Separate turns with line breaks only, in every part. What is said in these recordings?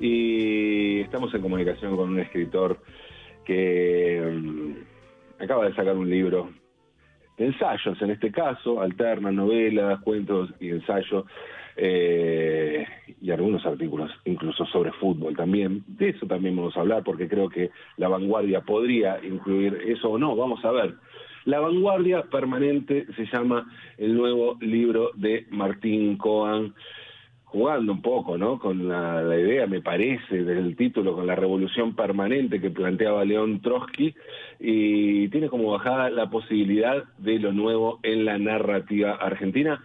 y estamos en comunicación con un escritor que mm, acaba de sacar un libro de ensayos, en este caso, alternas, novelas, cuentos y ensayos, eh, y algunos artículos incluso sobre fútbol también. De eso también vamos a hablar porque creo que la vanguardia podría incluir eso o no, vamos a ver. La vanguardia permanente se llama el nuevo libro de Martín Coan jugando un poco, ¿no? Con la, idea, me parece, del título, con la revolución permanente que planteaba León Trotsky, y tiene como bajada la posibilidad de lo nuevo en la narrativa argentina.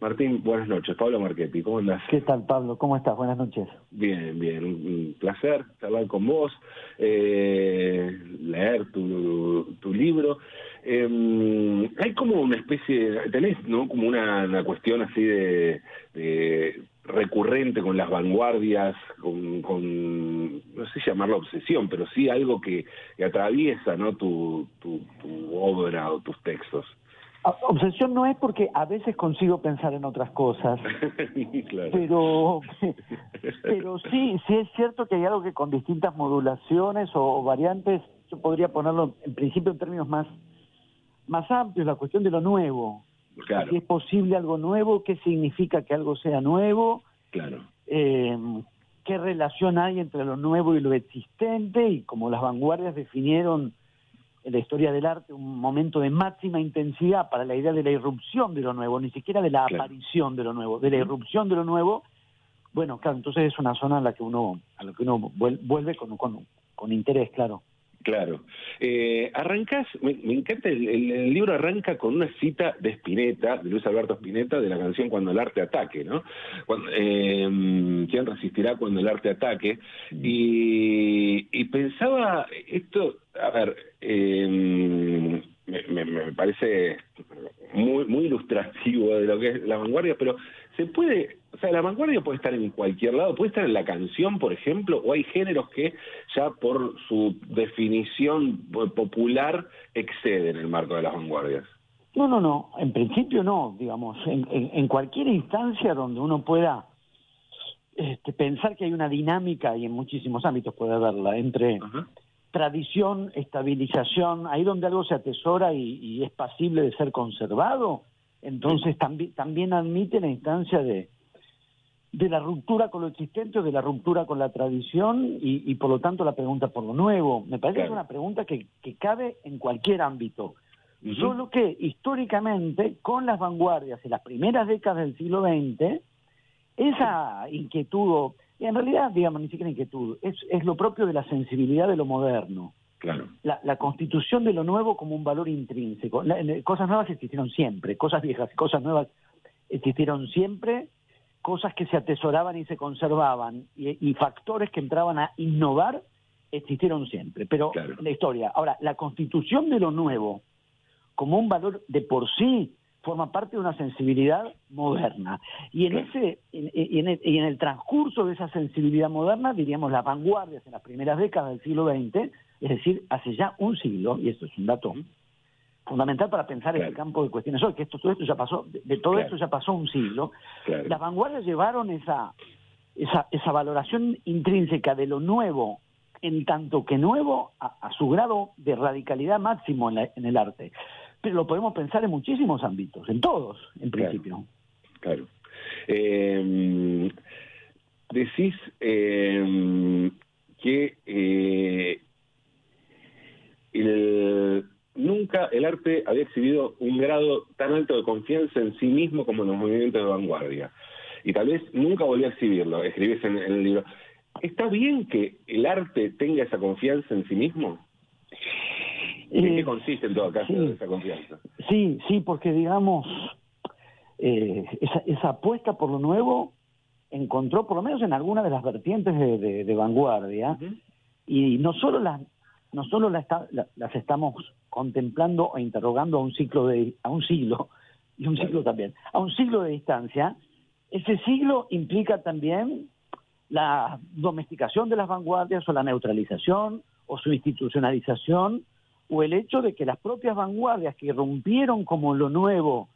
Martín, buenas noches. Pablo Marchetti, ¿cómo andás?
¿Qué tal, Pablo? ¿Cómo estás? Buenas noches.
Bien, bien. Un placer hablar con vos, eh, leer tu, tu libro. Eh, hay como una especie, tenés, ¿no? Como una, una cuestión así de, de recurrente con las vanguardias, con, no sé llamarlo obsesión, pero sí algo que, atraviesa ¿no? Tu, tu, obra o tus textos.
Obsesión no es porque a veces consigo pensar en otras cosas, pero, pero sí, sí es cierto que hay algo que con distintas modulaciones o variantes, yo podría ponerlo en principio en términos más, más amplios, la cuestión de lo nuevo. Si es posible algo nuevo, qué significa que algo sea nuevo.
Claro.
Eh, qué relación hay entre lo nuevo y lo existente y como las vanguardias definieron en la historia del arte un momento de máxima intensidad para la idea de la irrupción de lo nuevo, ni siquiera de la aparición de lo nuevo, de la irrupción de lo nuevo. Bueno, claro, entonces es una zona a la que uno a la que uno vuelve con, con, con interés, claro.
Claro. Eh, arrancás, me, encanta, el, libro arranca con una cita de Spinetta, de Luis Alberto Spinetta, de la canción Cuando el arte ataque, ¿no? Em, ¿Quién resistirá cuando el arte ataque? Y, y pensaba, esto, a ver, eh, me, parece muy, muy ilustrativo de lo que es la vanguardia, pero se puede, o sea, la vanguardia puede estar en cualquier lado, puede estar en la canción, por ejemplo, o hay géneros que ya por su definición popular exceden el marco de las vanguardias.
No, no, no, en principio no, digamos, en, cualquier instancia donde uno pueda este, pensar que hay una dinámica, y en muchísimos ámbitos puede haberla, entre tradición, estabilización, ahí donde algo se atesora y, es pasible de ser conservado, entonces también admite la instancia de, de la ruptura con lo existente o de la ruptura con la tradición y, por lo tanto la pregunta por lo nuevo. Me parece que es una pregunta que, cabe en cualquier ámbito. Solo que históricamente, con las vanguardias en las primeras décadas del siglo XX, esa inquietud en realidad, digamos, ni siquiera inquietud, es, es lo propio de la sensibilidad de lo moderno.
Claro.
La, la, constitución de lo nuevo como un valor intrínseco. cosas nuevas existieron siempre, cosas viejas y cosas nuevas existieron siempre, cosas que se atesoraban y se conservaban, y, factores que entraban a innovar existieron siempre. Pero la historia. Ahora, la constitución de lo nuevo como un valor de por sí forma parte de una sensibilidad moderna. Y en ese y en, el, transcurso de esa sensibilidad moderna, diríamos las vanguardias en las primeras décadas del siglo XX, es decir, hace ya un siglo, y esto es un dato fundamental para pensar en el campo de cuestiones hoy, que esto, todo esto ya pasó, de, todo esto ya pasó un siglo, las vanguardias llevaron esa, esa, esa valoración intrínseca de lo nuevo en tanto que nuevo a, su grado de radicalidad máximo en el arte. Pero lo podemos pensar en muchísimos ámbitos, en todos, en principio.
Claro. Eh, decís eh, que eh, nunca el arte había exhibido un grado tan alto de confianza en sí mismo como en los movimientos de vanguardia. Y tal vez nunca volvió a exhibirlo, escribís en el libro. ¿Está bien que el arte tenga esa confianza en sí mismo? ¿En qué eh, consiste en todo caso esa confianza?
Sí, sí, porque digamos, eh, esa, apuesta por lo nuevo encontró, por lo menos en alguna de las vertientes de, vanguardia, y no solo las no solo las estamos contemplando o interrogando a un ciclo de a un siglo y un ciclo también a un siglo de distancia ese siglo implica también la domesticación de las vanguardias o la neutralización o su institucionalización o el hecho de que las propias vanguardias que irrumpieron como lo nuevo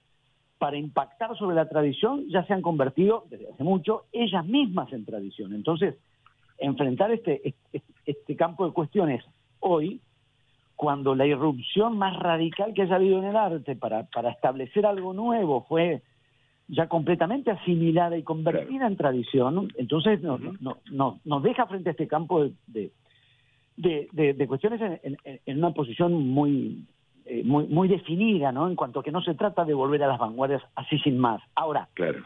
para impactar sobre la tradición ya se han convertido desde hace mucho ellas mismas en tradición. Entonces, enfrentar este, este, este campo de cuestiones hoy, cuando la irrupción más radical que haya habido en el arte para, para establecer algo nuevo fue ya completamente asimilada y convertida en tradición, entonces no, no, no, nos deja frente a este campo de, de, de, cuestiones en, en, una posición muy, eh, muy, muy definida, ¿no? En cuanto a que no se trata de volver a las vanguardias así sin más. Ahora,
claro.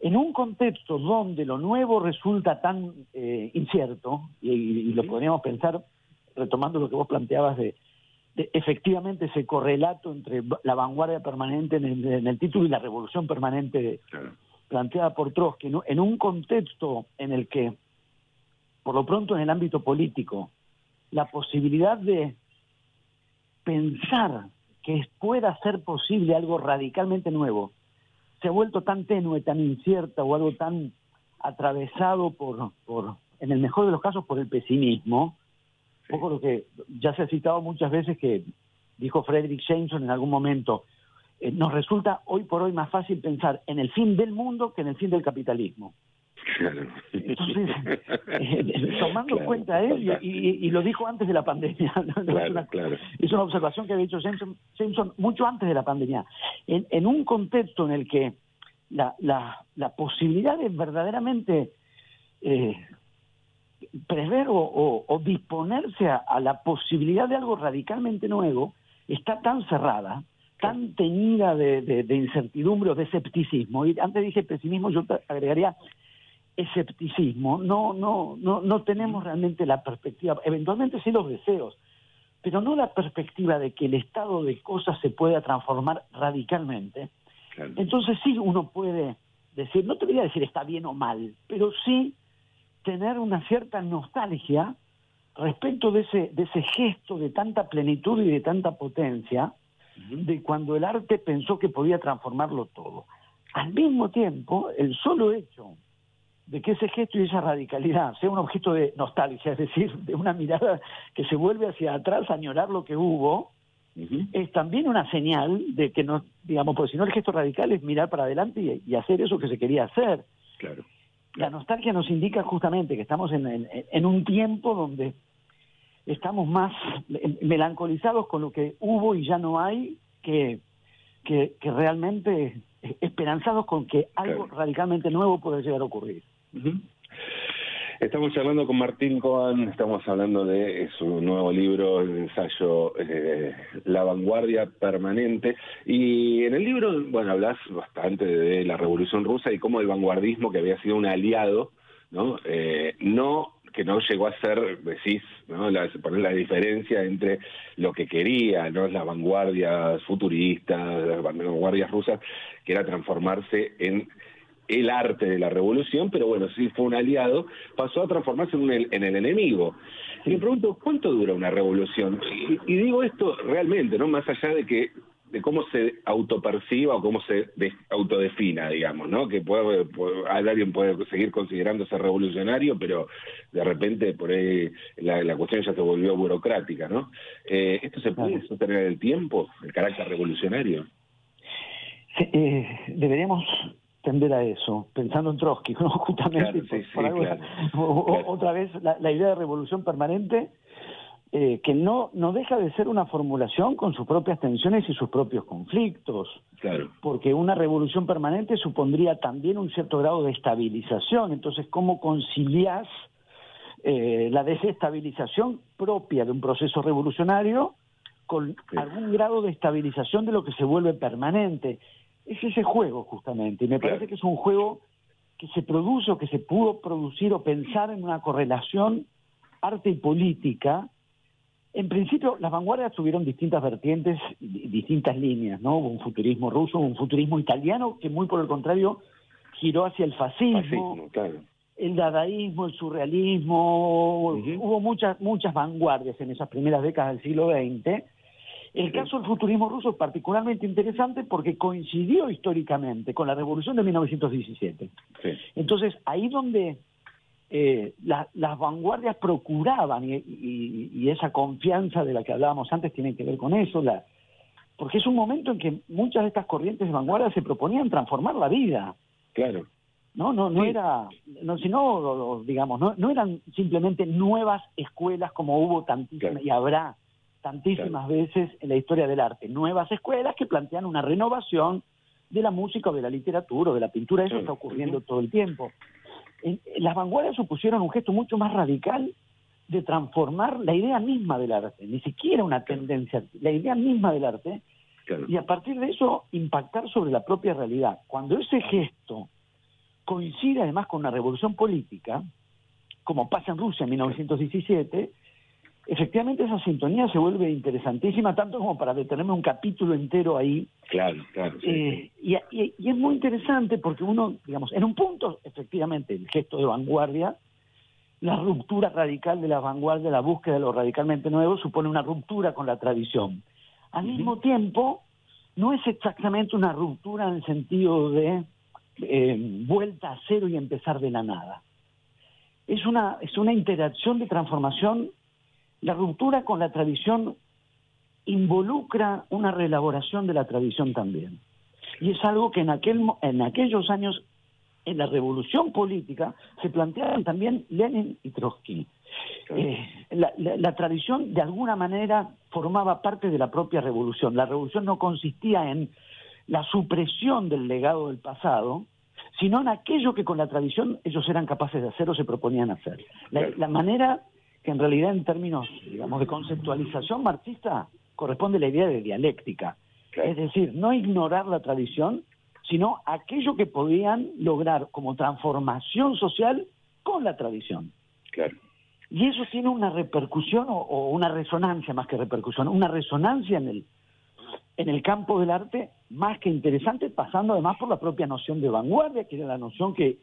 en un contexto donde lo nuevo resulta tan eh, incierto, y, lo podríamos pensar retomando lo que vos planteabas de, efectivamente ese correlato entre la vanguardia permanente en el, título y la revolución permanente planteada por Trotsky, en un contexto en el que, por lo pronto en el ámbito político, la posibilidad de pensar que pueda ser posible algo radicalmente nuevo se ha vuelto tan tenue, tan incierta o algo tan atravesado por, por en el mejor de los casos, por el pesimismo, un poco lo que ya se ha citado muchas veces que dijo Frederick Jameson en algún momento, eh, nos resulta hoy por hoy más fácil pensar en el fin del mundo que en el fin del capitalismo. Entonces, eh, tomando cuenta él, y, lo dijo antes de la pandemia, es, una, observación que había hecho Jameson, mucho antes de la pandemia, en, un contexto en el que la, la, la posibilidad de verdaderamente eh, prever o, disponerse a, la posibilidad de algo radicalmente nuevo está tan cerrada, tan teñida de, incertidumbre o de escepticismo. Y antes dije pesimismo, yo agregaría escepticismo. No, no, no, no tenemos realmente la perspectiva, eventualmente sí los deseos, pero no la perspectiva de que el estado de cosas se pueda transformar radicalmente. Entonces sí uno puede decir, no te voy a decir está bien o mal, pero sí tener una cierta nostalgia respecto de ese, de ese gesto de tanta plenitud y de tanta potencia, de cuando el arte pensó que podía transformarlo todo. Al mismo tiempo, el solo hecho de que ese gesto y esa radicalidad sea un objeto de nostalgia, es decir, de una mirada que se vuelve hacia atrás a añorar lo que hubo, es también una señal de que no, digamos, porque si no el gesto radical es mirar para adelante y, y hacer eso que se quería hacer.
Claro.
La nostalgia nos indica justamente que estamos en, un tiempo donde estamos más melancolizados con lo que hubo y ya no hay que, que, realmente esperanzados con que algo radicalmente nuevo puede llegar a ocurrir.
Estamos hablando con Martín Coan, estamos hablando de su nuevo libro, el ensayo eh, La vanguardia permanente. Y en el libro, bueno, hablas bastante de la Revolución Rusa y cómo el vanguardismo, que había sido un aliado, ¿no? Eh, no que no llegó a ser, decís, ¿no? La, poner la diferencia entre lo que quería, ¿no? Las vanguardias futuristas, las vanguardias rusas, que era transformarse en el arte de la revolución, pero bueno, sí fue un aliado, pasó a transformarse en, en el enemigo. Y me pregunto, ¿cuánto dura una revolución? Y, digo esto realmente, ¿no? Más allá de que de cómo se autoperciba o cómo se autodefina, digamos, ¿no? Que puede, alguien puede seguir considerándose revolucionario, pero de repente por ahí la, cuestión ya se volvió burocrática, ¿no? Eh, ¿Esto se puede sostener el tiempo, el carácter revolucionario?
Eh, deberíamos tender a eso, pensando en Trotsky, justamente otra vez la, idea de revolución permanente eh, que no, no deja de ser una formulación con sus propias tensiones y sus propios conflictos,
claro.
porque una revolución permanente supondría también un cierto grado de estabilización, entonces ¿cómo concilias eh, la desestabilización propia de un proceso revolucionario con algún grado de estabilización de lo que se vuelve permanente? Es ese juego justamente. Y me parece que es un juego que se produce o que se pudo producir o pensar en una correlación arte y política. En principio, las vanguardias tuvieron distintas vertientes, distintas líneas, ¿no? Hubo un futurismo ruso, un futurismo italiano, que muy por el contrario giró hacia el fascismo, el dadaísmo, el surrealismo, hubo muchas, muchas vanguardias en esas primeras décadas del siglo XX, el caso del futurismo ruso es particularmente interesante porque coincidió históricamente con la revolución de 1917. Entonces, ahí donde eh, las vanguardias procuraban, y, esa confianza de la que hablábamos antes tiene que ver con eso, la, porque es un momento en que muchas de estas corrientes de vanguardia se proponían transformar la vida.
Claro.
No, no, no era, no, sino, digamos, no, no eran simplemente nuevas escuelas como hubo tantísimas y habrá tantísimas veces en la historia del arte. Nuevas escuelas que plantean una renovación de la música o de la literatura o de la pintura. Eso está ocurriendo todo el tiempo. las vanguardias supusieron un gesto mucho más radical de transformar la idea misma del arte, ni siquiera una tendencia, la idea misma del arte, y a partir de eso impactar sobre la propia realidad. Cuando ese gesto coincide además con una revolución política, como pasa en Rusia en 1917, efectivamente esa sintonía se vuelve interesantísima, tanto como para detenerme un capítulo entero ahí.
Claro, claro.
Eh, y, es muy interesante porque uno, digamos, en un punto, efectivamente, el gesto de vanguardia, la ruptura radical de la vanguardia, la búsqueda de lo radicalmente nuevo, supone una ruptura con la tradición. Al mismo tiempo, no es exactamente una ruptura en el sentido de eh, vuelta a cero y empezar de la nada. Es una, es una interacción de transformación la ruptura con la tradición involucra una reelaboración de la tradición también. Y es algo que en, aquel, en aquellos años, en la revolución política, se planteaban también Lenin y Trotsky. Eh, la, tradición, de alguna manera, formaba parte de la propia revolución. La revolución no consistía en la supresión del legado del pasado, sino en aquello que con la tradición ellos eran capaces de hacer o se proponían hacer. la manera que en realidad en términos, digamos, de conceptualización marxista corresponde a la idea de dialéctica. Es decir, no ignorar la tradición, sino aquello que podían lograr como transformación social con la tradición.
Claro.
Y eso tiene una repercusión o, una resonancia más que repercusión, una resonancia en el, en el campo del arte más que interesante, pasando además por la propia noción de vanguardia, que era la noción que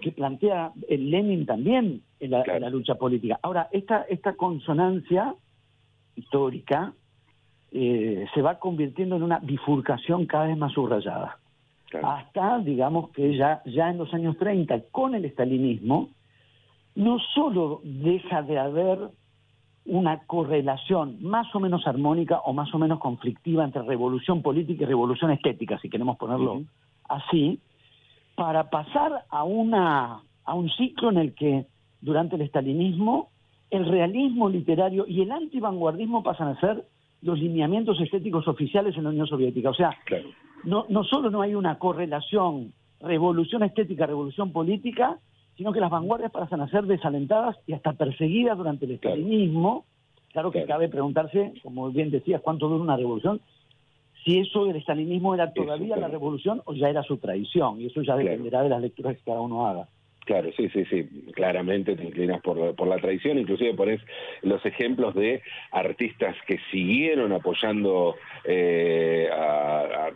que plantea el Lenin también en la, lucha política. Ahora, esta, esta consonancia histórica eh, se va convirtiendo en una bifurcación cada vez más subrayada. Hasta, digamos que ya, ya en los años 30, con el estalinismo, no solo deja de haber una correlación más o menos armónica o más o menos conflictiva entre revolución política y revolución estética, si queremos ponerlo así, para pasar a, una, a un ciclo en el que durante el estalinismo el realismo literario y el antivanguardismo pasan a ser los lineamientos estéticos oficiales en la Unión Soviética. O sea, no, no solo no hay una correlación revolución estética, revolución política, sino que las vanguardias pasan a ser desalentadas y hasta perseguidas durante el estalinismo. Claro, que cabe preguntarse, como bien decías, cuánto dura una revolución si eso del estalinismo era todavía la revolución o ya era su traición, y eso ya dependerá de las lecturas que cada uno haga.
Claro, sí, sí, sí, claramente te inclinas por, por la traición, inclusive pones los ejemplos de artistas que siguieron apoyando eh, a,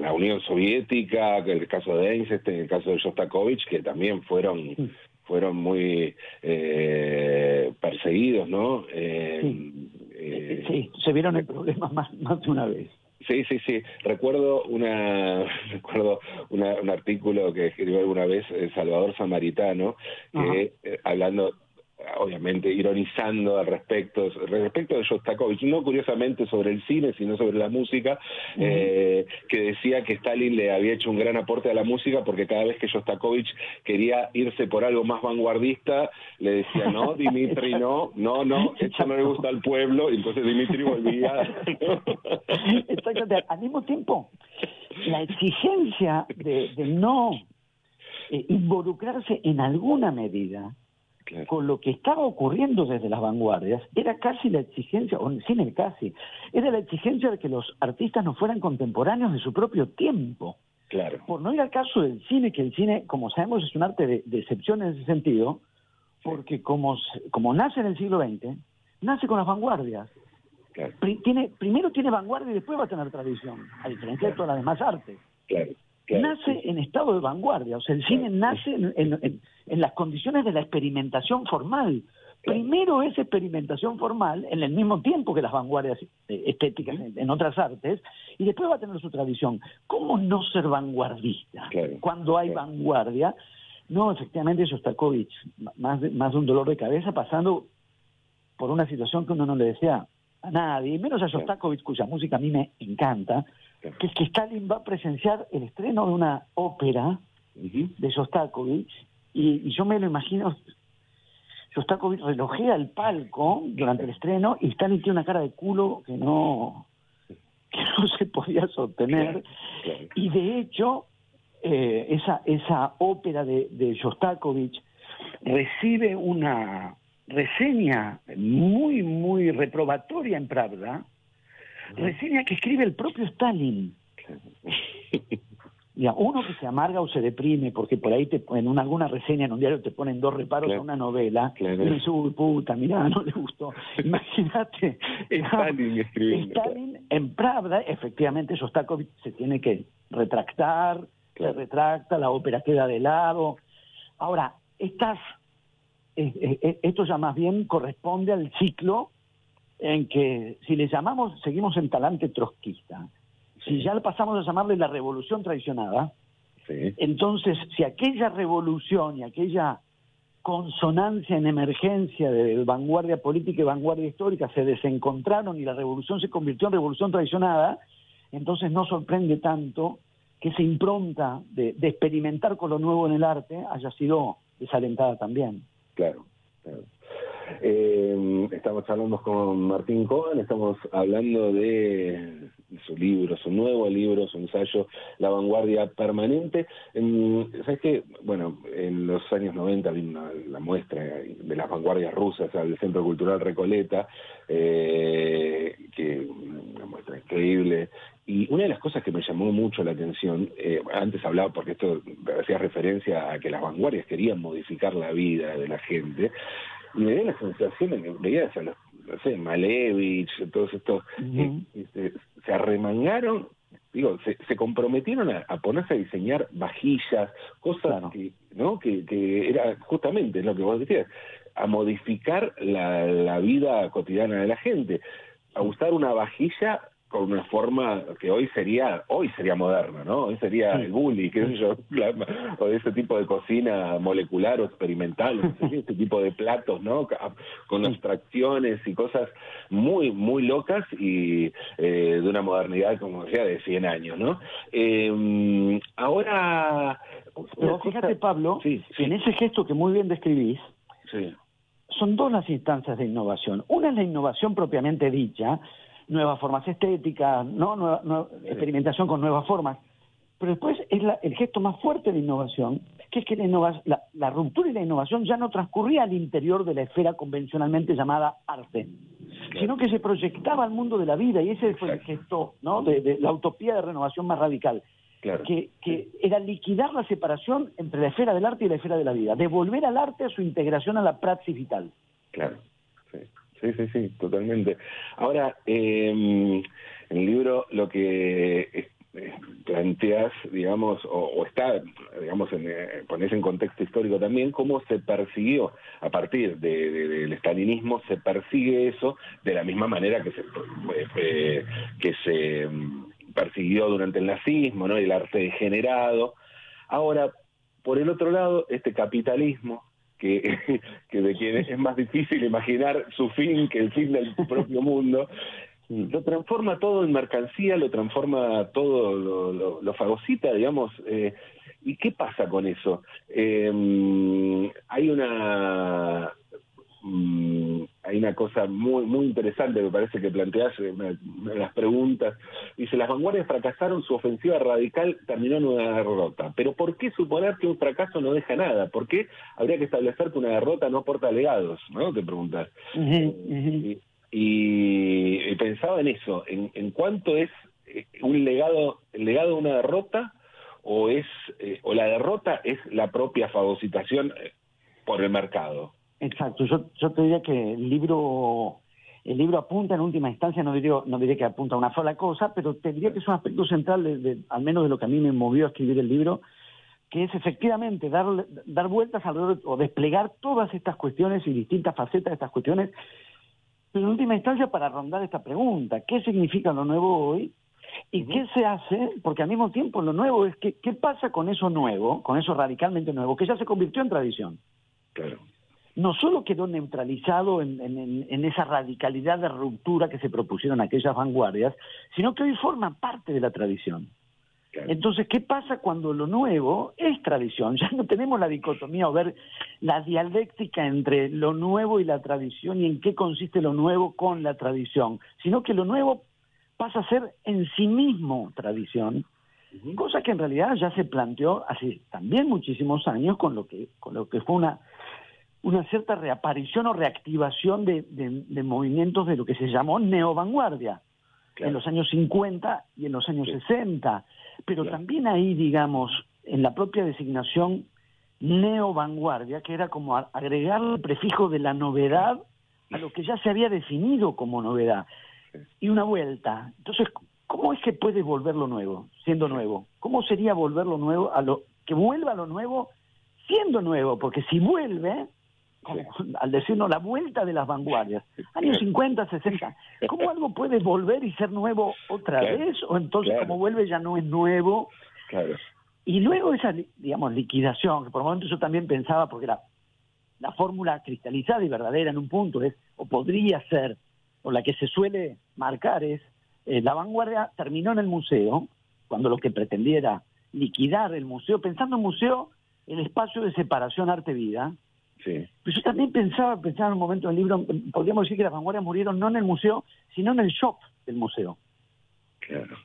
la Unión Soviética, que el caso de Einstein, el caso de Shostakovich, que también fueron fueron muy eh, perseguidos, ¿no?
Eh, sí. se vieron el problema más, más de una vez.
Sí, sí, sí. Recuerdo una, recuerdo un artículo que escribió alguna vez Salvador Samaritano, que eh, hablando obviamente ironizando al respecto, respecto de Shostakovich, no curiosamente sobre el cine, sino sobre la música, eh, que decía que Stalin le había hecho un gran aporte a la música porque cada vez que Shostakovich quería irse por algo más vanguardista, le decía, no, Dimitri, no, no, no, esto no le gusta al pueblo, y entonces Dimitri volvía.
Exactamente, al mismo tiempo, la exigencia de, no eh, involucrarse en alguna medida con lo que estaba ocurriendo desde las vanguardias, era casi la exigencia, o sin el casi, era la exigencia de que los artistas no fueran contemporáneos de su propio tiempo.
Claro.
Por no ir al caso del cine, que el cine, como sabemos, es un arte de, excepción en ese sentido, porque como, como nace en el siglo XX, nace con las vanguardias. tiene, primero tiene vanguardia y después va a tener tradición, a diferencia de todas las demás artes.
Claro
nace en estado de vanguardia, o sea, el cine nace en, las condiciones de la experimentación formal. Primero es experimentación formal en el mismo tiempo que las vanguardias eh, estéticas en, otras artes, y después va a tener su tradición. ¿Cómo no ser vanguardista cuando hay vanguardia? No, efectivamente, Shostakovich, más de, más de un dolor de cabeza, pasando por una situación que uno no le desea a nadie, menos a Shostakovich, cuya música a mí me encanta, que es que Stalin va a presenciar el estreno de una ópera de Shostakovich, y, yo me lo imagino, Shostakovich relojea el palco durante el estreno y Stalin tiene una cara de culo que no, que no se podía sostener, y de hecho, eh, esa, esa ópera de, de Shostakovich recibe una reseña muy, muy reprobatoria en Pravda, reseña que escribe el propio Stalin. Ya, uno que se amarga o se deprime, porque por ahí te, en alguna reseña en un diario te ponen dos reparos a una novela, y dices, uy, puta, mirá, no le gustó. Imagínate.
Stalin escribiendo.
Stalin en Pravda, efectivamente, Sostakovich se tiene que retractar, se retracta, la ópera queda de lado. Ahora, estas, eh, eh, eh, esto ya más bien corresponde al ciclo en que, si le llamamos, seguimos en talante trotskista, si ya pasamos a llamarle la revolución traicionada, entonces si aquella revolución y aquella consonancia en emergencia de vanguardia política y vanguardia histórica se desencontraron y la revolución se convirtió en revolución traicionada, entonces no sorprende tanto que esa impronta de, de experimentar con lo nuevo en el arte haya sido desalentada también.
Claro, claro. Eh, estamos hablando con Martín Cohen, estamos hablando de su libro, su nuevo libro, su ensayo, La vanguardia permanente. ¿Sabes qué? Bueno, en los años 90 vino la muestra de las vanguardias rusas al Centro Cultural Recoleta, eh, que una muestra increíble. Y una de las cosas que me llamó mucho la atención, eh, antes hablaba, porque esto hacía referencia a que las vanguardias querían modificar la vida de la gente, y me dio la sensación, veías a los, no sé, Malevich, todos estos, se, arremangaron, digo, se, se comprometieron a, ponerse a diseñar vajillas, cosas que, ¿no? Que, que era justamente lo que vos decías, a modificar la, la vida cotidiana de la gente, a usar una vajilla con una forma que hoy sería hoy sería moderna, ¿no? Hoy sería el bully, qué sé yo, o ese tipo de cocina molecular o experimental, este tipo de platos, ¿no? Con abstracciones y cosas muy, muy locas y eh, de una modernidad, como decía, de 100 años, ¿no? Eh, ahora...
Pero fíjate, Pablo, en ese gesto que muy bien describís, son dos las instancias de innovación. Una es la innovación propiamente dicha, nuevas formas estéticas, ¿no? Nueva, experimentación con nuevas formas. Pero después es el gesto más fuerte de innovación, que es que la, la, ruptura y la innovación ya no transcurría al interior de la esfera convencionalmente llamada arte, sino que se proyectaba al mundo de la vida, y ese fue el gesto ¿no? de, la utopía de renovación más radical. Que, que, era liquidar la separación entre la esfera del arte y la esfera de la vida, devolver al arte a su integración a la praxis vital.
Claro, sí. Sí, sí, sí, totalmente. Ahora, eh, en el libro lo que eh, planteas, digamos, o, está, digamos, en, eh, pones en contexto histórico también, cómo se persiguió a partir del estalinismo, se persigue eso de la misma manera que se, eh, que se mm, persiguió durante el nazismo, ¿no? El arte degenerado. Ahora, por el otro lado, este capitalismo que, de quien es más difícil imaginar su fin que el fin del propio mundo, lo transforma todo en mercancía, lo transforma todo, lo, lo, fagocita, digamos. Eh, ¿Y qué pasa con eso? Eh, hay una Mm, hay una cosa muy muy interesante me parece que planteas en las preguntas. Dice, las vanguardias fracasaron, su ofensiva radical terminó en una derrota. Pero ¿por qué suponer que un fracaso no deja nada? ¿Por qué habría que establecer que una derrota no aporta legados? ¿No? Te preguntas. Y, pensaba en eso, en, en cuánto es eh, un legado, el legado de una derrota o es eh, o la derrota es la propia fagocitación eh, por el mercado.
Exacto, yo, yo te diría que el libro el libro apunta en última instancia, no diría, no diré que apunta a una sola cosa, pero te diría que es un aspecto central, de, al menos de lo que a mí me movió a escribir el libro, que es efectivamente dar, dar vueltas alrededor o desplegar todas estas cuestiones y distintas facetas de estas cuestiones, pero en última instancia para rondar esta pregunta, ¿qué significa lo nuevo hoy? ¿Y qué se hace? Porque al mismo tiempo lo nuevo es que, ¿qué pasa con eso nuevo, con eso radicalmente nuevo, que ya se convirtió en tradición?
Claro
no solo quedó neutralizado en, esa radicalidad de ruptura que se propusieron aquellas vanguardias, sino que hoy forma parte de la tradición. Entonces, ¿qué pasa cuando lo nuevo es tradición? Ya no tenemos la dicotomía o ver la dialéctica entre lo nuevo y la tradición y en qué consiste lo nuevo con la tradición, sino que lo nuevo pasa a ser en sí mismo tradición, cosa que en realidad ya se planteó hace también muchísimos años con lo que, con lo que fue una, una cierta reaparición o reactivación de, de, movimientos de lo que se llamó neovanguardia en los años 50 y en los años 60. Pero también ahí, digamos, en la propia designación neovanguardia, que era como agregar el prefijo de la novedad a lo que ya se había definido como novedad. Y una vuelta. Entonces, ¿cómo es que puede volver lo nuevo, siendo nuevo? ¿Cómo sería volverlo nuevo a lo que vuelva lo nuevo siendo nuevo? Porque si vuelve, al decirnos la vuelta de las vanguardias, años 50, 60, ¿cómo algo puede volver y ser nuevo otra vez? O entonces como vuelve ya no es nuevo. Y luego esa, digamos, liquidación, que por momentos yo también pensaba, porque la, la fórmula cristalizada y verdadera en un punto es, o podría ser, o la que se suele marcar es, eh, la vanguardia terminó en el museo, cuando lo que pretendía era liquidar el museo, pensando en museo, el espacio de separación arte-vida, pero yo también pensaba, pensaba en un momento del libro, podríamos decir que las vanguardias murieron no en el museo, sino en el shop del museo.
Claro.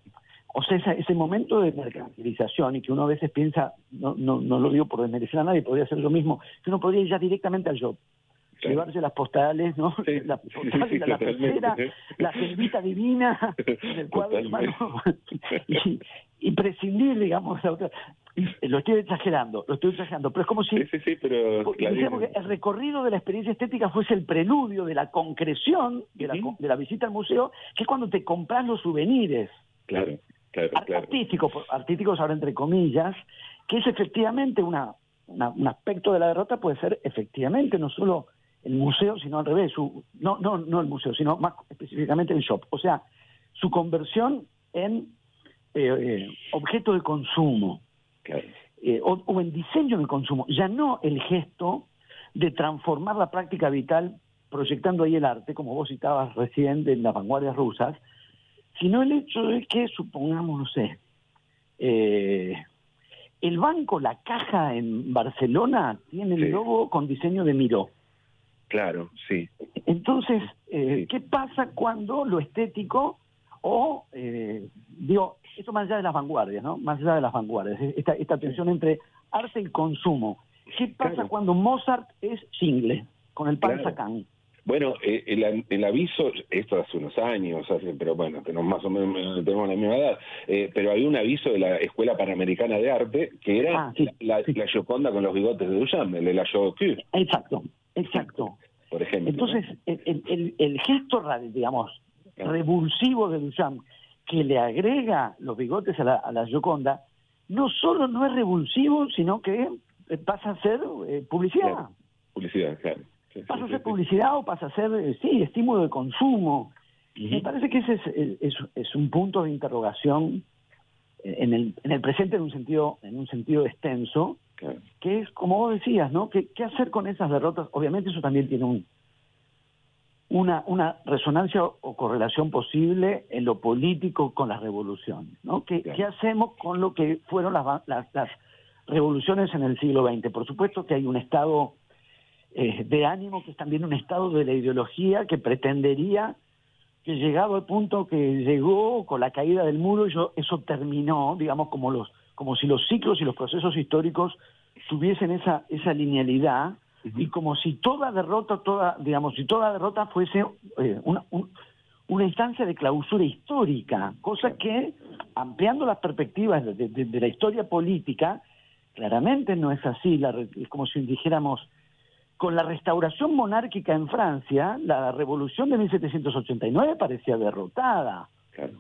O sea, ese, momento de mercantilización y que uno a veces piensa, no, no, no lo digo por desmerecer a nadie, podría ser lo mismo, que uno podría ir ya directamente al shop llevarse las postales, ¿no? La postal, la, la la selvita divina del cuadro hermano, y, y, prescindir, digamos, la otra lo estoy exagerando, lo estoy exagerando, pero es como si
sí, sí, pero
el recorrido de la experiencia estética fuese el preludio de la concreción de la, de la visita al museo, que es cuando te compras los souvenirs.
Claro, claro, claro.
Artísticos, artísticos ahora entre comillas, que es efectivamente una, un aspecto de la derrota, puede ser efectivamente no solo el museo, sino al revés, su, no, no, no el museo, sino más específicamente el shop. O sea, su conversión en eh, eh, objeto de consumo. Eh, o, en diseño de consumo, ya no el gesto de transformar la práctica vital proyectando ahí el arte, como vos citabas recién de las vanguardias rusas, sino el hecho de que, supongamos, no sé, eh, el banco, la caja en Barcelona, tiene el logo con diseño de Miró.
Claro, sí.
Entonces, eh, ¿qué pasa cuando lo estético o, eh, digo, esto más allá de las vanguardias, ¿no? Más allá de las vanguardias, esta, esta tensión entre arte y consumo. ¿Qué pasa cuando Mozart es single, con el Panzacán?
Bueno, eh, el, aviso, esto hace unos años, hace, pero bueno, tenemos más o menos tenemos la misma edad, eh, pero había un aviso de la Escuela Panamericana de Arte que era ah, la, la, Gioconda con los bigotes de Duchamp, el de la
Exacto, exacto.
Por ejemplo.
Entonces, el, el, el, gesto, digamos, revulsivo de Duchamp, que le agrega los bigotes a la, a la Gioconda, no solo no es revulsivo, sino que eh, pasa a ser eh, publicidad.
Publicidad, claro.
pasa a ser publicidad o pasa a ser, eh, sí, estímulo de consumo. Me parece que ese es, es, es, un punto de interrogación en el, en el presente en un sentido, en un sentido extenso, que es, como vos decías, ¿no? ¿Qué, ¿Qué hacer con esas derrotas? Obviamente eso también tiene un, una, una resonancia o correlación posible en lo político con las revoluciones. ¿no? ¿Qué, ¿Qué, hacemos con lo que fueron las, las, revoluciones en el siglo XX? Por supuesto que hay un estado eh, de ánimo que es también un estado de la ideología que pretendería que llegado al punto que llegó con la caída del muro, yo, eso terminó, digamos, como, los, como si los ciclos y los procesos históricos tuviesen esa, esa linealidad y como si toda derrota, toda, digamos, si toda derrota fuese eh, una, una instancia de clausura histórica, cosa que, ampliando las perspectivas de, la historia política, claramente no es así, es como si dijéramos, con la restauración monárquica en Francia, la revolución de 1789 parecía derrotada.
Claro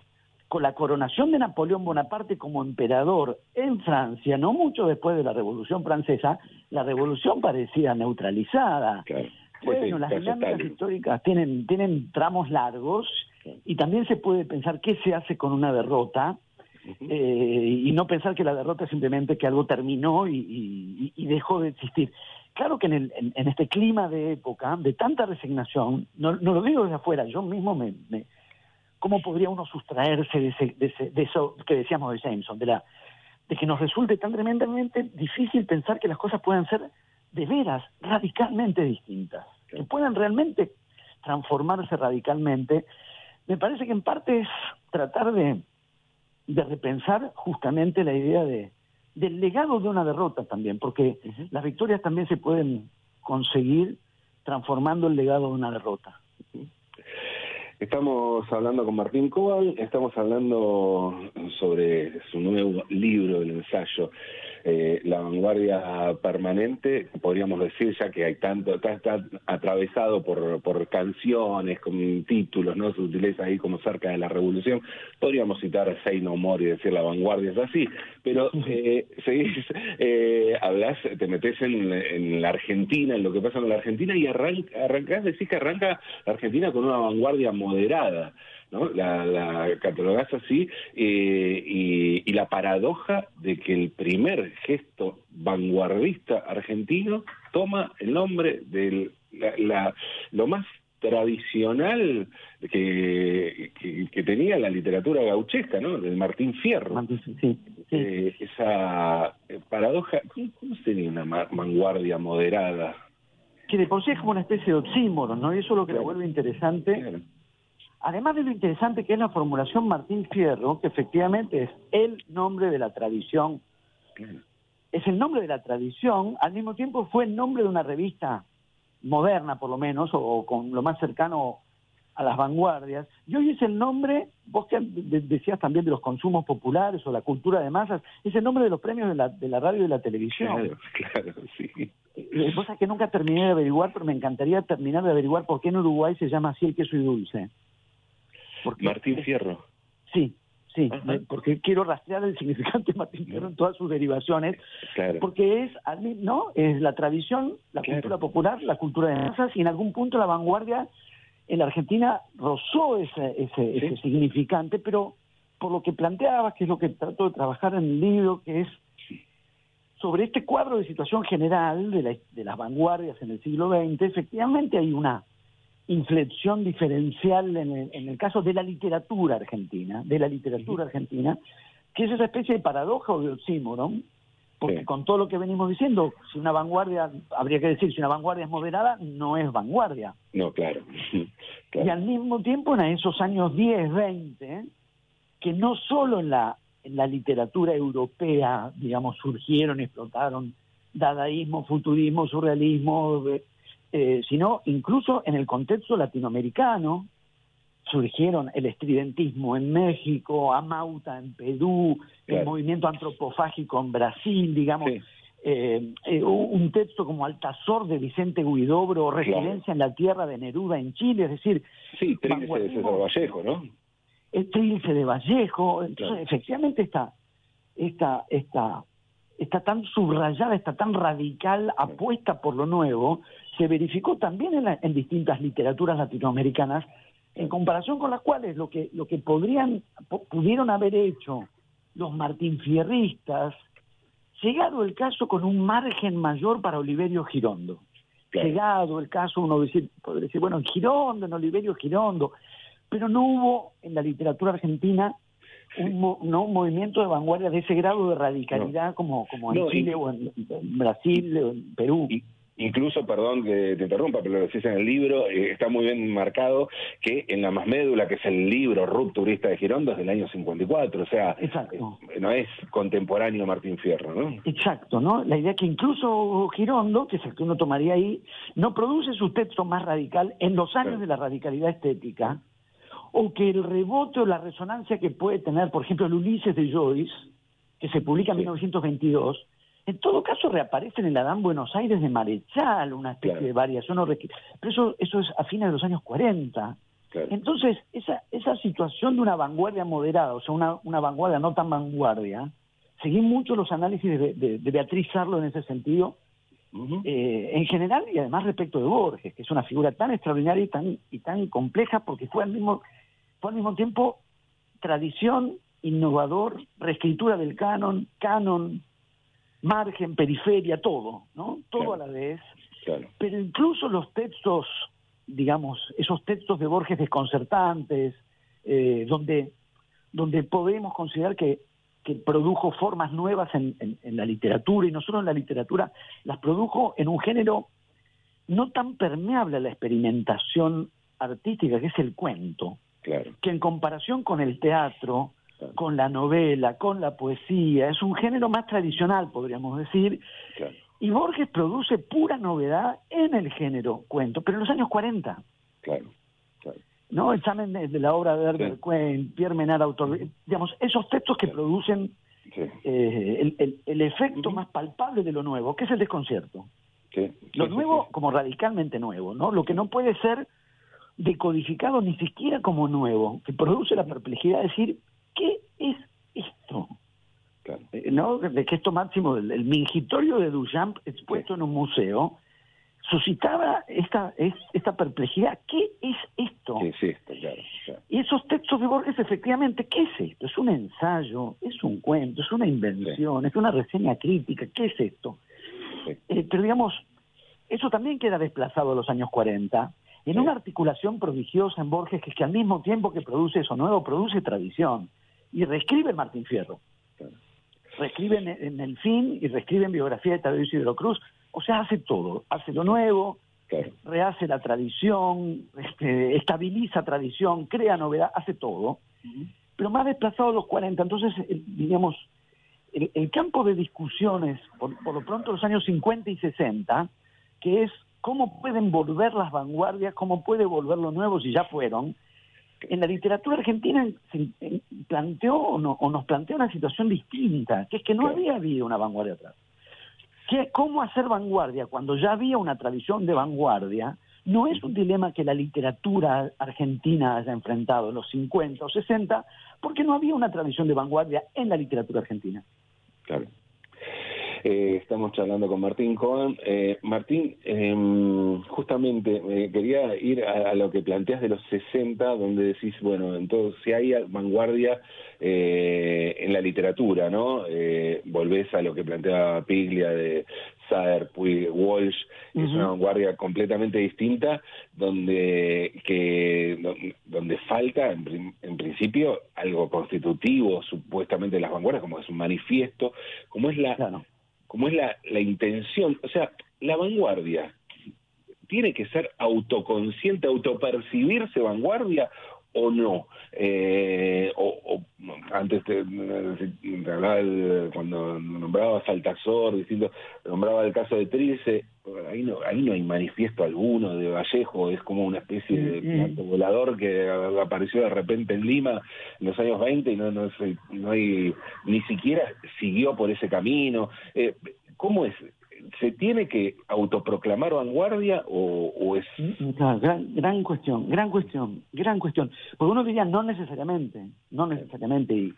con la coronación de Napoleón Bonaparte como emperador en Francia, no mucho después de la Revolución Francesa, la revolución parecía neutralizada. bueno, las dinámicas históricas tienen, tienen tramos largos y también se puede pensar qué se hace con una derrota eh, y no pensar que la derrota es simplemente que algo terminó y, dejó de existir. Claro que en, en, este clima de época, de tanta resignación, no, no, lo digo desde afuera, yo mismo me cómo podría uno sustraerse de, ese, de, eso que decíamos de Jameson, de, la, de que nos resulte tan tremendamente difícil pensar que las cosas puedan ser de veras radicalmente distintas, que puedan realmente transformarse radicalmente, me parece que en parte es tratar de, de repensar justamente la idea de, del legado de una derrota también, porque las victorias también se pueden conseguir transformando el legado de una derrota.
Estamos hablando con Martín Cobal, estamos hablando sobre su nuevo libro, el ensayo eh, la vanguardia permanente, podríamos decir ya que hay tanto, está, atravesado por, por canciones, con títulos, ¿no? Se utiliza ahí como cerca de la revolución. Podríamos citar a Say No More y decir la vanguardia es así, pero eh, seguís, eh, hablas, te metes en, en, la Argentina, en lo que pasa en la Argentina y arranca, arrancás, decís que arranca la Argentina con una vanguardia moderada. ¿No? La, la catalogás así, eh, y, la paradoja de que el primer gesto vanguardista argentino toma el nombre de la, lo más tradicional que, que, tenía la literatura gauchesca, ¿no? Del Martín Fierro. Eh, esa paradoja, ¿cómo, sería una vanguardia moderada?
Que de por sí es como una especie de oxímoron, ¿no? Y eso es lo que la vuelve interesante. Además de lo interesante que es la formulación Martín Fierro, que efectivamente es el nombre de la tradición, es el nombre de la tradición, al mismo tiempo fue el nombre de una revista moderna, por lo menos, o, con lo más cercano a las vanguardias, y hoy es el nombre, vos que decías también de los consumos populares o la cultura de masas, es el nombre de los premios de la, de la radio y de la televisión.
Claro, claro, sí.
Eh, cosa que nunca terminé de averiguar, pero me encantaría terminar de averiguar por qué en Uruguay se llama así el queso y dulce.
Martín Fierro.
Sí, sí, porque quiero rastrear el significante de Martín Fierro en todas sus derivaciones, porque es, ¿no? Es la tradición, la cultura popular, la cultura de masas, y en algún punto la vanguardia en la Argentina rozó ese, ese, significante, pero por lo que planteabas, que es lo que trato de trabajar en el libro, que es sobre este cuadro de situación general de, de las vanguardias en el siglo XX, efectivamente hay una inflexión diferencial en el, caso de la literatura argentina, de la literatura argentina, que es esa especie de paradoja o de oxímoron, porque con todo lo que venimos diciendo, si una vanguardia, habría que decir, si una vanguardia es moderada, no es vanguardia.
No, claro.
Y al mismo tiempo, en esos años 10, 20, que no solo en la, en la literatura europea, digamos, surgieron explotaron dadaísmo, futurismo, surrealismo, eh, sino incluso en el contexto latinoamericano surgieron el estridentismo en México, Amauta en Perú, el movimiento antropofágico en Brasil, digamos, eh, eh, un texto como Altazor de Vicente Guidobro, Residencia en la Tierra de Neruda en Chile, es decir...
Sí, Trilce de César Vallejo, ¿no?
El Trilce de Vallejo, entonces efectivamente está esta, esta, está tan subrayada, está tan radical, apuesta por lo nuevo, se verificó también en, distintas literaturas latinoamericanas, en comparación con las cuales lo que, lo que podrían, pudieron haber hecho los martinfierristas, llegado el caso con un margen mayor para Oliverio Girondo. Llegado el caso, uno decir, podría decir, bueno, en Girondo, en Oliverio Girondo, pero no hubo en la literatura argentina un, no un movimiento de vanguardia de ese grado de radicalidad como, como en Chile o en, Brasil o en Perú.
Incluso, perdón que te interrumpa, pero lo decís en el libro, eh, está muy bien marcado que en la más médula, que es el libro rupturista de Girondo, es del año 54, o sea, eh, no es contemporáneo Martín Fierro, ¿no?
Exacto, ¿no? La idea que incluso Girondo, que es el que uno tomaría ahí, no produce su texto más radical en los años de la radicalidad estética, o que el rebote o la resonancia que puede tener, por ejemplo, el Ulises de Joyce, que se publica en 1922, en todo caso reaparece en el Adán Buenos Aires de Marechal, una especie de variación, pero eso, eso es a fines de los años 40. Entonces, esa, esa situación de una vanguardia moderada, o sea, una, una vanguardia no tan vanguardia, seguí mucho los análisis de, Beatriz Sarlo en ese sentido, eh, en general y además respecto de Borges, que es una figura tan extraordinaria y tan, y tan compleja porque fue al mismo fue al mismo tiempo tradición, innovador, reescritura del canon, canon, margen, periferia, todo, ¿no? Todo a la vez. Pero incluso los textos, digamos, esos textos de Borges desconcertantes, eh, donde, donde podemos considerar que, que produjo formas nuevas en, en, la literatura, y no solo en la literatura, las produjo en un género no tan permeable a la experimentación artística, que es el cuento,
claro.
que en comparación con el teatro, con la novela, con la poesía, es un género más tradicional, podríamos decir, y Borges produce pura novedad en el género cuento, pero en los años 40.
Claro, claro.
¿No? Examen de, la obra de Herbert sí. Pierre Menard, autor. Digamos, esos textos que producen eh, el, efecto más palpable de lo nuevo, que es el desconcierto. lo nuevo como radicalmente nuevo, ¿no? Lo que no puede ser decodificado ni siquiera como nuevo, que produce la perplejidad de decir, ¿qué es esto? Eh, ¿no? De que esto máximo, el, mingitorio de Duchamp expuesto en un museo, suscitaba esta, esta perplejidad. ¿Qué es esto?
¿Qué es esto?
Y esos textos de Borges, efectivamente, ¿qué es esto? ¿Es un ensayo? ¿Es un cuento? ¿Es una invención? ¿Es una reseña crítica? ¿Qué es esto? Eh, pero digamos, eso también queda desplazado a los años 40 en una articulación prodigiosa en Borges que es que al mismo tiempo que produce eso nuevo, produce tradición y reescribe Martín Fierro reescribe en, El Fin y reescribe en Biografía de Tadeo Isidro Cruz. O sea, hace todo. Hace lo nuevo, rehace la tradición, este, estabiliza tradición, crea novedad, hace todo. Pero más desplazado a los 40. Entonces, digamos, el, campo de discusiones, por, por lo pronto los años 50 y 60, que es cómo pueden volver las vanguardias, cómo puede volver lo nuevo si ya fueron, en la literatura argentina se planteó o, nos planteó una situación distinta, que es que no había habido una vanguardia atrás. ¿Qué, ¿Cómo hacer vanguardia cuando ya había una tradición de vanguardia? No es un dilema que la literatura argentina haya enfrentado en los 50 o 60, porque no había una tradición de vanguardia en la literatura argentina.
Claro. Eh, estamos charlando con Martín Cohen. Eh, Martín, em, justamente eh, quería ir a, lo que planteas de los 60, donde decís, bueno, entonces si hay vanguardia en la literatura, ¿no? volvés a lo que planteaba Piglia de Saer, Puig, Walsh, es una vanguardia completamente distinta, donde que donde falta en, en, principio algo constitutivo supuestamente de las vanguardias, como es un manifiesto, como es la como es la, la intención, o sea, la vanguardia tiene que ser autoconsciente, autopercibirse vanguardia o no. Eh, o, antes te, hablaba cuando nombraba Saltazor, diciendo, nombraba el caso de Trilce, ahí no, ahí no hay manifiesto alguno de Vallejo, es como una especie de mm, mm. volador que apareció de repente en Lima en los años 20 y no, no, no hay, ni siquiera siguió por ese camino. Eh, ¿Cómo es? ¿Se tiene que autoproclamar vanguardia o, es...?
Gran, gran cuestión, gran cuestión, gran cuestión. Porque uno diría no necesariamente, no necesariamente. Y,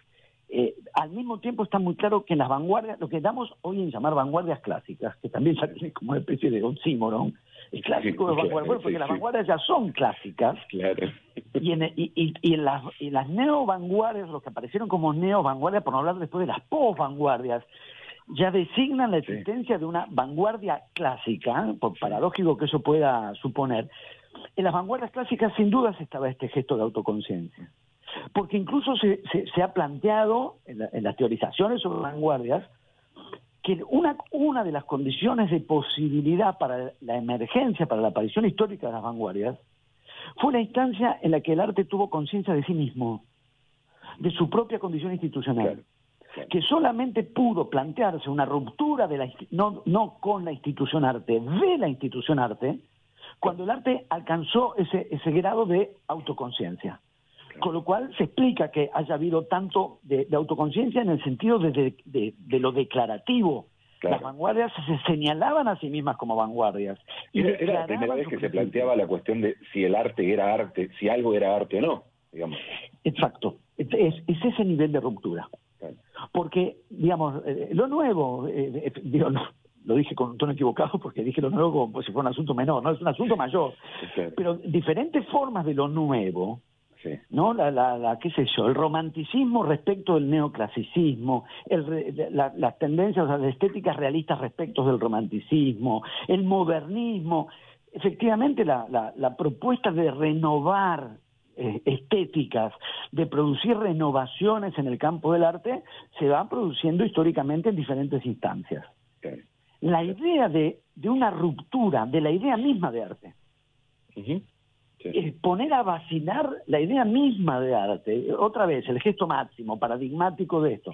eh, al mismo tiempo está muy claro que en las vanguardias, lo que damos hoy en llamar vanguardias clásicas, que también sale como una especie de oxímoron, el clásico de vanguardia, porque las vanguardias ya son clásicas.
Claro.
Y en, y, y, en las, y las neo-vanguardias, los que aparecieron como neo-vanguardias, por no hablar después de las post-vanguardias, ya designan la existencia de una vanguardia clásica, por paradójico que eso pueda suponer. En las vanguardias clásicas sin duda se estaba este gesto de autoconciencia. Porque incluso se, se, ha planteado en, las teorizaciones sobre vanguardias que una, una de las condiciones de posibilidad para la emergencia, para la aparición histórica de las vanguardias, fue la instancia en la que el arte tuvo conciencia de sí mismo, de su propia condición institucional, que solamente pudo plantearse una ruptura de la, no, no con la institución arte, de la institución arte, cuando el arte alcanzó ese, ese grado de autoconciencia. Con lo cual se explica que haya habido tanto de, autoconciencia en el sentido de, de, lo declarativo. Las vanguardias se señalaban a sí mismas como vanguardias.
Y era, la primera vez que se planteaba la cuestión de si el arte era arte, si algo era arte o no, digamos.
Exacto. Es, es ese nivel de ruptura. Porque, digamos, eh, lo nuevo, eh, eh, digo, lo dije con un tono equivocado porque dije lo nuevo como si fuera un asunto menor, no, es un asunto mayor. Pero diferentes formas de lo nuevo ¿no? La, la, qué sé yo, el romanticismo respecto del neoclasicismo, el, las tendencias, las estéticas realistas respecto del romanticismo, el modernismo, efectivamente la, la, propuesta de renovar eh, estéticas, de producir renovaciones en el campo del arte, se va produciendo históricamente en diferentes instancias. La idea de, de, una ruptura de la idea misma de arte, es poner a vacinar la idea misma de arte, otra vez, el gesto máximo, paradigmático de esto.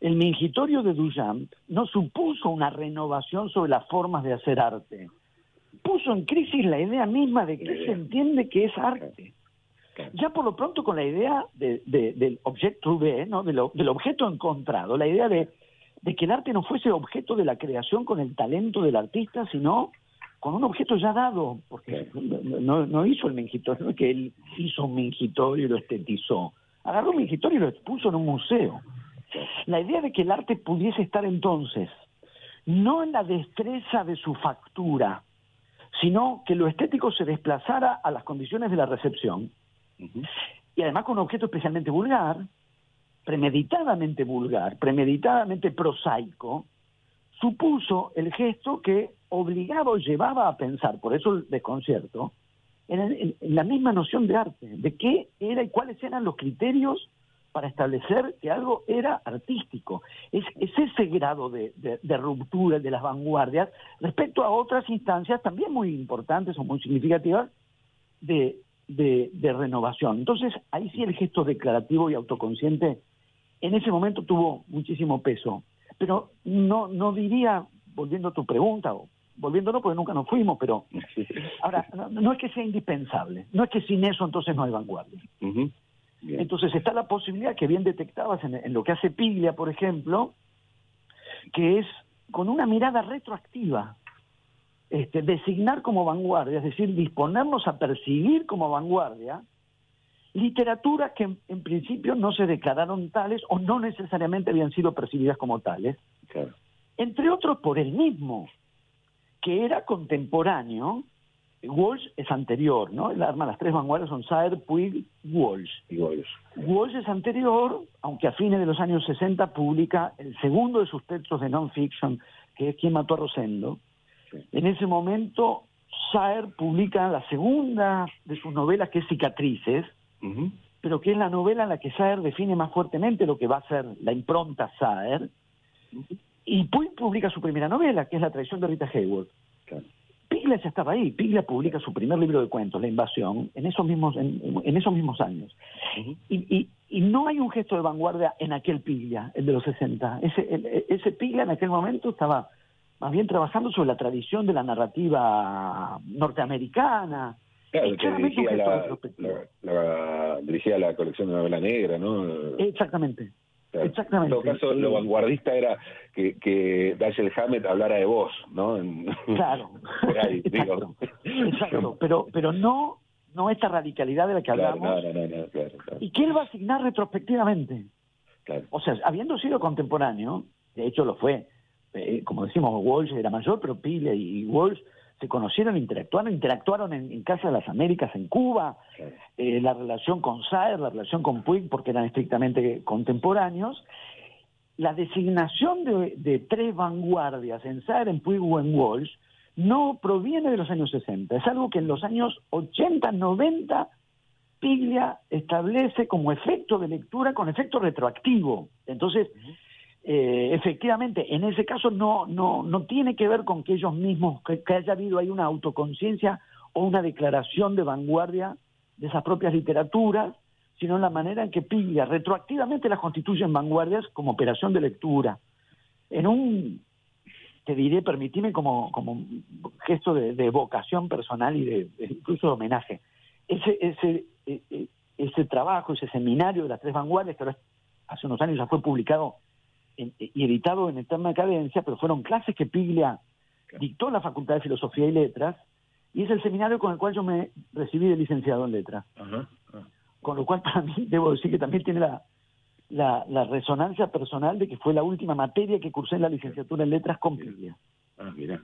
El mingitorio de Duchamp no supuso una renovación sobre las formas de hacer arte, puso en crisis la idea misma de qué se entiende que es arte. Ya por lo pronto con la idea de, del objeto B, ¿no? del objeto encontrado, la idea de, que el arte no fuese objeto de la creación con el talento del artista, sino con un objeto ya dado, porque no, no hizo el mingitorio, no es que él hizo un mingitorio y lo estetizó. Agarró un mingitorio y lo puso en un museo. La idea de que el arte pudiese estar entonces, no en la destreza de su factura, sino que lo estético se desplazara a las condiciones de la recepción, y además con un objeto especialmente vulgar, premeditadamente vulgar, premeditadamente prosaico, supuso el gesto que obligaba o llevaba a pensar, por eso el desconcierto, en, la misma noción de arte, de qué era y cuáles eran los criterios para establecer que algo era artístico. Es, ese grado de, ruptura de las vanguardias respecto a otras instancias también muy importantes o muy significativas de, de, renovación. Entonces, ahí sí el gesto declarativo y autoconsciente en ese momento tuvo muchísimo peso. Pero no, no diría, volviendo a tu pregunta, o volviéndolo porque nunca nos fuimos, pero ahora, no, es que sea indispensable, no es que sin eso entonces no hay vanguardia. Entonces está la posibilidad que bien detectabas en, en, lo que hace Piglia, por ejemplo, que es con una mirada retroactiva, este, designar como vanguardia, es decir, disponernos a percibir como vanguardia literaturas que en, principio no se declararon tales o no necesariamente habían sido percibidas como tales, entre otros por él mismo, que era contemporáneo, Walsh es anterior, ¿no? El arma, las tres vanguardias son Saer, Puig, Walsh. Walsh. Walsh es anterior, aunque a fines de los años 60 publica el segundo de sus textos de non-fiction, que es Quien mató a Rosendo, en ese momento, Saer publica la segunda de sus novelas, que es Cicatrices, pero que es la novela en la que Saer define más fuertemente lo que va a ser la impronta Saer. Y Puig publica su primera novela, que es La traición de Rita Hayworth. Piglia ya estaba ahí. Piglia publica su primer libro de cuentos, La invasión, en esos mismos, en, esos mismos años. y, y, no hay un gesto de vanguardia en aquel Piglia, el de los 60. Ese, ese Piglia en aquel momento estaba más bien trabajando sobre la tradición de la narrativa norteamericana.
Claro, que dirigía la, dirigía la colección de novela negra, ¿no?
Exactamente. Exactamente.
En todo caso, lo vanguardista era que, que Dashiell Hammett hablara de vos, ¿no?
claro. exacto. exacto. Pero, pero no, no esta radicalidad de la que hablamos. No, no, no, claro, Y que él va a asignar retrospectivamente. O sea, habiendo sido contemporáneo, de hecho lo fue, eh, como decimos, Walsh era mayor, pero Pile y Walsh se conocieron, interactuaron, interactuaron en, Casa de las Américas en Cuba, eh, la relación con Saer, la relación con Puig, porque eran estrictamente contemporáneos. La designación de, tres vanguardias en Saer, en Puig o en Walsh no proviene de los años 60, es algo que en los años 80, 90 Piglia establece como efecto de lectura con efecto retroactivo. Entonces, eh, efectivamente, en ese caso no, no, no tiene que ver con que ellos mismos, que, haya habido ahí una autoconciencia o una declaración de vanguardia de esas propias literaturas, sino en la manera en que Piglia retroactivamente las constituyen vanguardias como operación de lectura. En un, te diré, permitime como, como gesto de, de vocación personal y de, incluso de homenaje, ese, ese, e, e, ese trabajo, ese seminario de las tres vanguardias, que hace unos años ya fue publicado y editado en eterna cadencia, pero fueron clases que Piglia dictó en la Facultad de Filosofía y Letras, y es el seminario con el cual yo me recibí de licenciado en letras. Con lo cual, para mí, debo decir que también tiene la, la, resonancia personal de que fue la última materia que cursé en la licenciatura en letras con Piglia.
Ah, mira.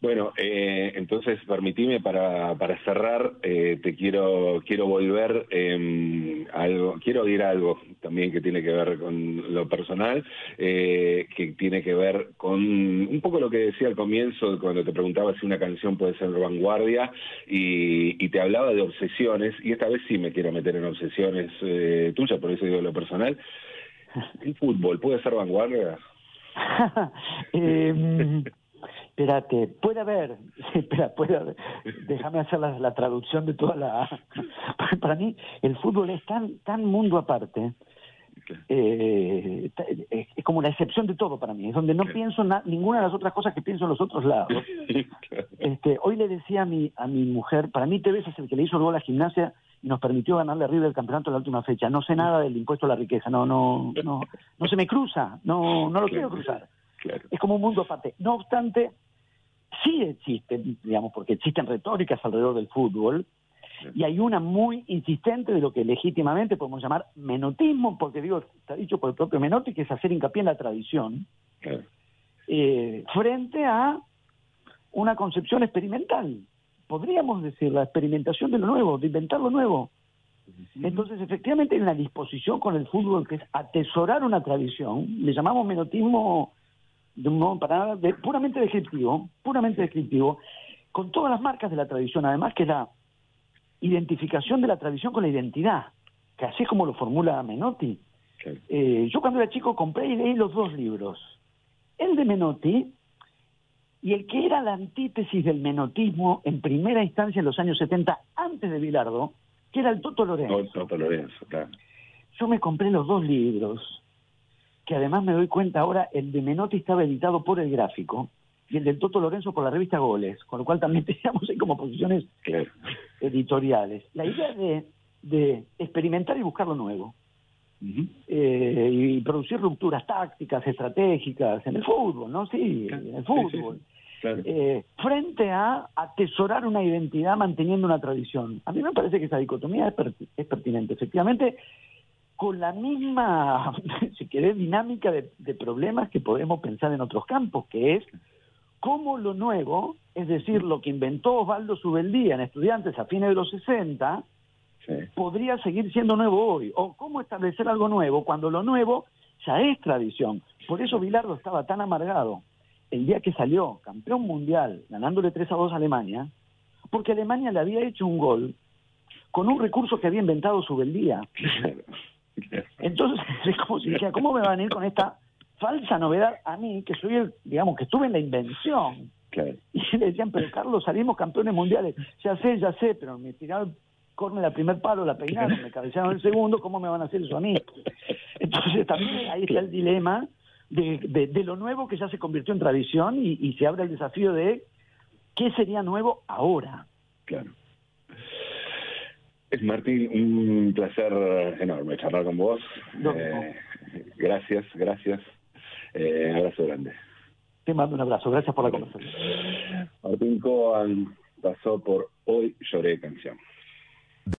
Bueno, eh, entonces permitime para, para cerrar, eh, te quiero quiero volver eh, algo, quiero oír algo también que tiene que ver con lo personal, eh, que tiene que ver con un poco lo que decía al comienzo cuando te preguntaba si una canción puede ser vanguardia y, y te hablaba de obsesiones y esta vez sí me quiero meter en obsesiones eh, tuyas, por eso digo lo personal. ¿El fútbol puede ser vanguardia?
eh, Espérate, puede haber, espera, puede haber, déjame hacer la, traducción de toda la... Para mí el fútbol es tan, tan mundo aparte, eh, es como la excepción de todo para mí, es donde no pienso ninguna de las otras cosas que pienso en los otros lados. este, hoy le decía a mi, a mi mujer, para mí Tevez es el que le hizo el gol a la gimnasia y nos permitió ganarle a River el campeonato en la última fecha. No sé nada del impuesto a la riqueza, no, no, no, no se me cruza, no, no lo quiero cruzar. Es como un mundo aparte. No obstante, sí existen, digamos, porque existen retóricas alrededor del fútbol, y hay una muy insistente de lo que legítimamente podemos llamar menotismo, porque digo, está dicho por el propio Menotti, que es hacer hincapié en la tradición, eh, frente a una concepción experimental. Podríamos decir, la experimentación de lo nuevo, de inventar lo nuevo. Entonces, efectivamente, hay una disposición con el fútbol que es atesorar una tradición, le llamamos menotismo de un modo para de, puramente descriptivo, puramente descriptivo, con todas las marcas de la tradición, además que la identificación de la tradición con la identidad, que así es como lo formula Menotti. Eh, yo cuando era chico compré y leí los dos libros, el de Menotti y el que era la antítesis del menotismo en primera instancia en los años 70, antes de Bilardo, que era el Toto Lorenzo.
Toto Lorenzo, claro.
Yo me compré los dos libros que además me doy cuenta ahora, el de Menotti estaba editado por el gráfico y el del Toto Lorenzo por la revista Goles, con lo cual también teníamos ahí como posiciones editoriales. La idea de, experimentar y buscar lo nuevo. Eh, y producir rupturas tácticas, estratégicas, en el fútbol, ¿no? Sí, en el fútbol. Eh, frente a atesorar una identidad manteniendo una tradición. A mí me parece que esa dicotomía es, es pertinente. Efectivamente, con la misma, si querés, dinámica de, problemas que podemos pensar en otros campos, que es cómo lo nuevo, es decir, lo que inventó Osvaldo Subeldía en estudiantes a fines de los 60, podría seguir siendo nuevo hoy, o cómo establecer algo nuevo cuando lo nuevo ya es tradición. Por eso Bilardo estaba tan amargado el día que salió campeón mundial, ganándole 3 a 2 a Alemania, porque Alemania le había hecho un gol con un recurso que había inventado Subeldía. Entonces, es como si dijera, ¿cómo me van a ir con esta falsa novedad a mí, que soy el, digamos, que estuve en la invención? Y le decían, pero Carlos, salimos campeones mundiales. Ya sé, ya sé, pero me tiraron corne la primer palo, la peinaron, me cabecearon el segundo, ¿cómo me van a hacer eso a mí? Entonces también ahí está el dilema de, de, lo nuevo que ya se convirtió en tradición y, y se abre el desafío de qué sería nuevo ahora.
Claro. Es Martín, un placer enorme charlar con vos. Eh, gracias, gracias. Eh, abrazo grande.
Te mando un abrazo, gracias por la conversación.
Martín Coan pasó por Hoy Lloré Canción.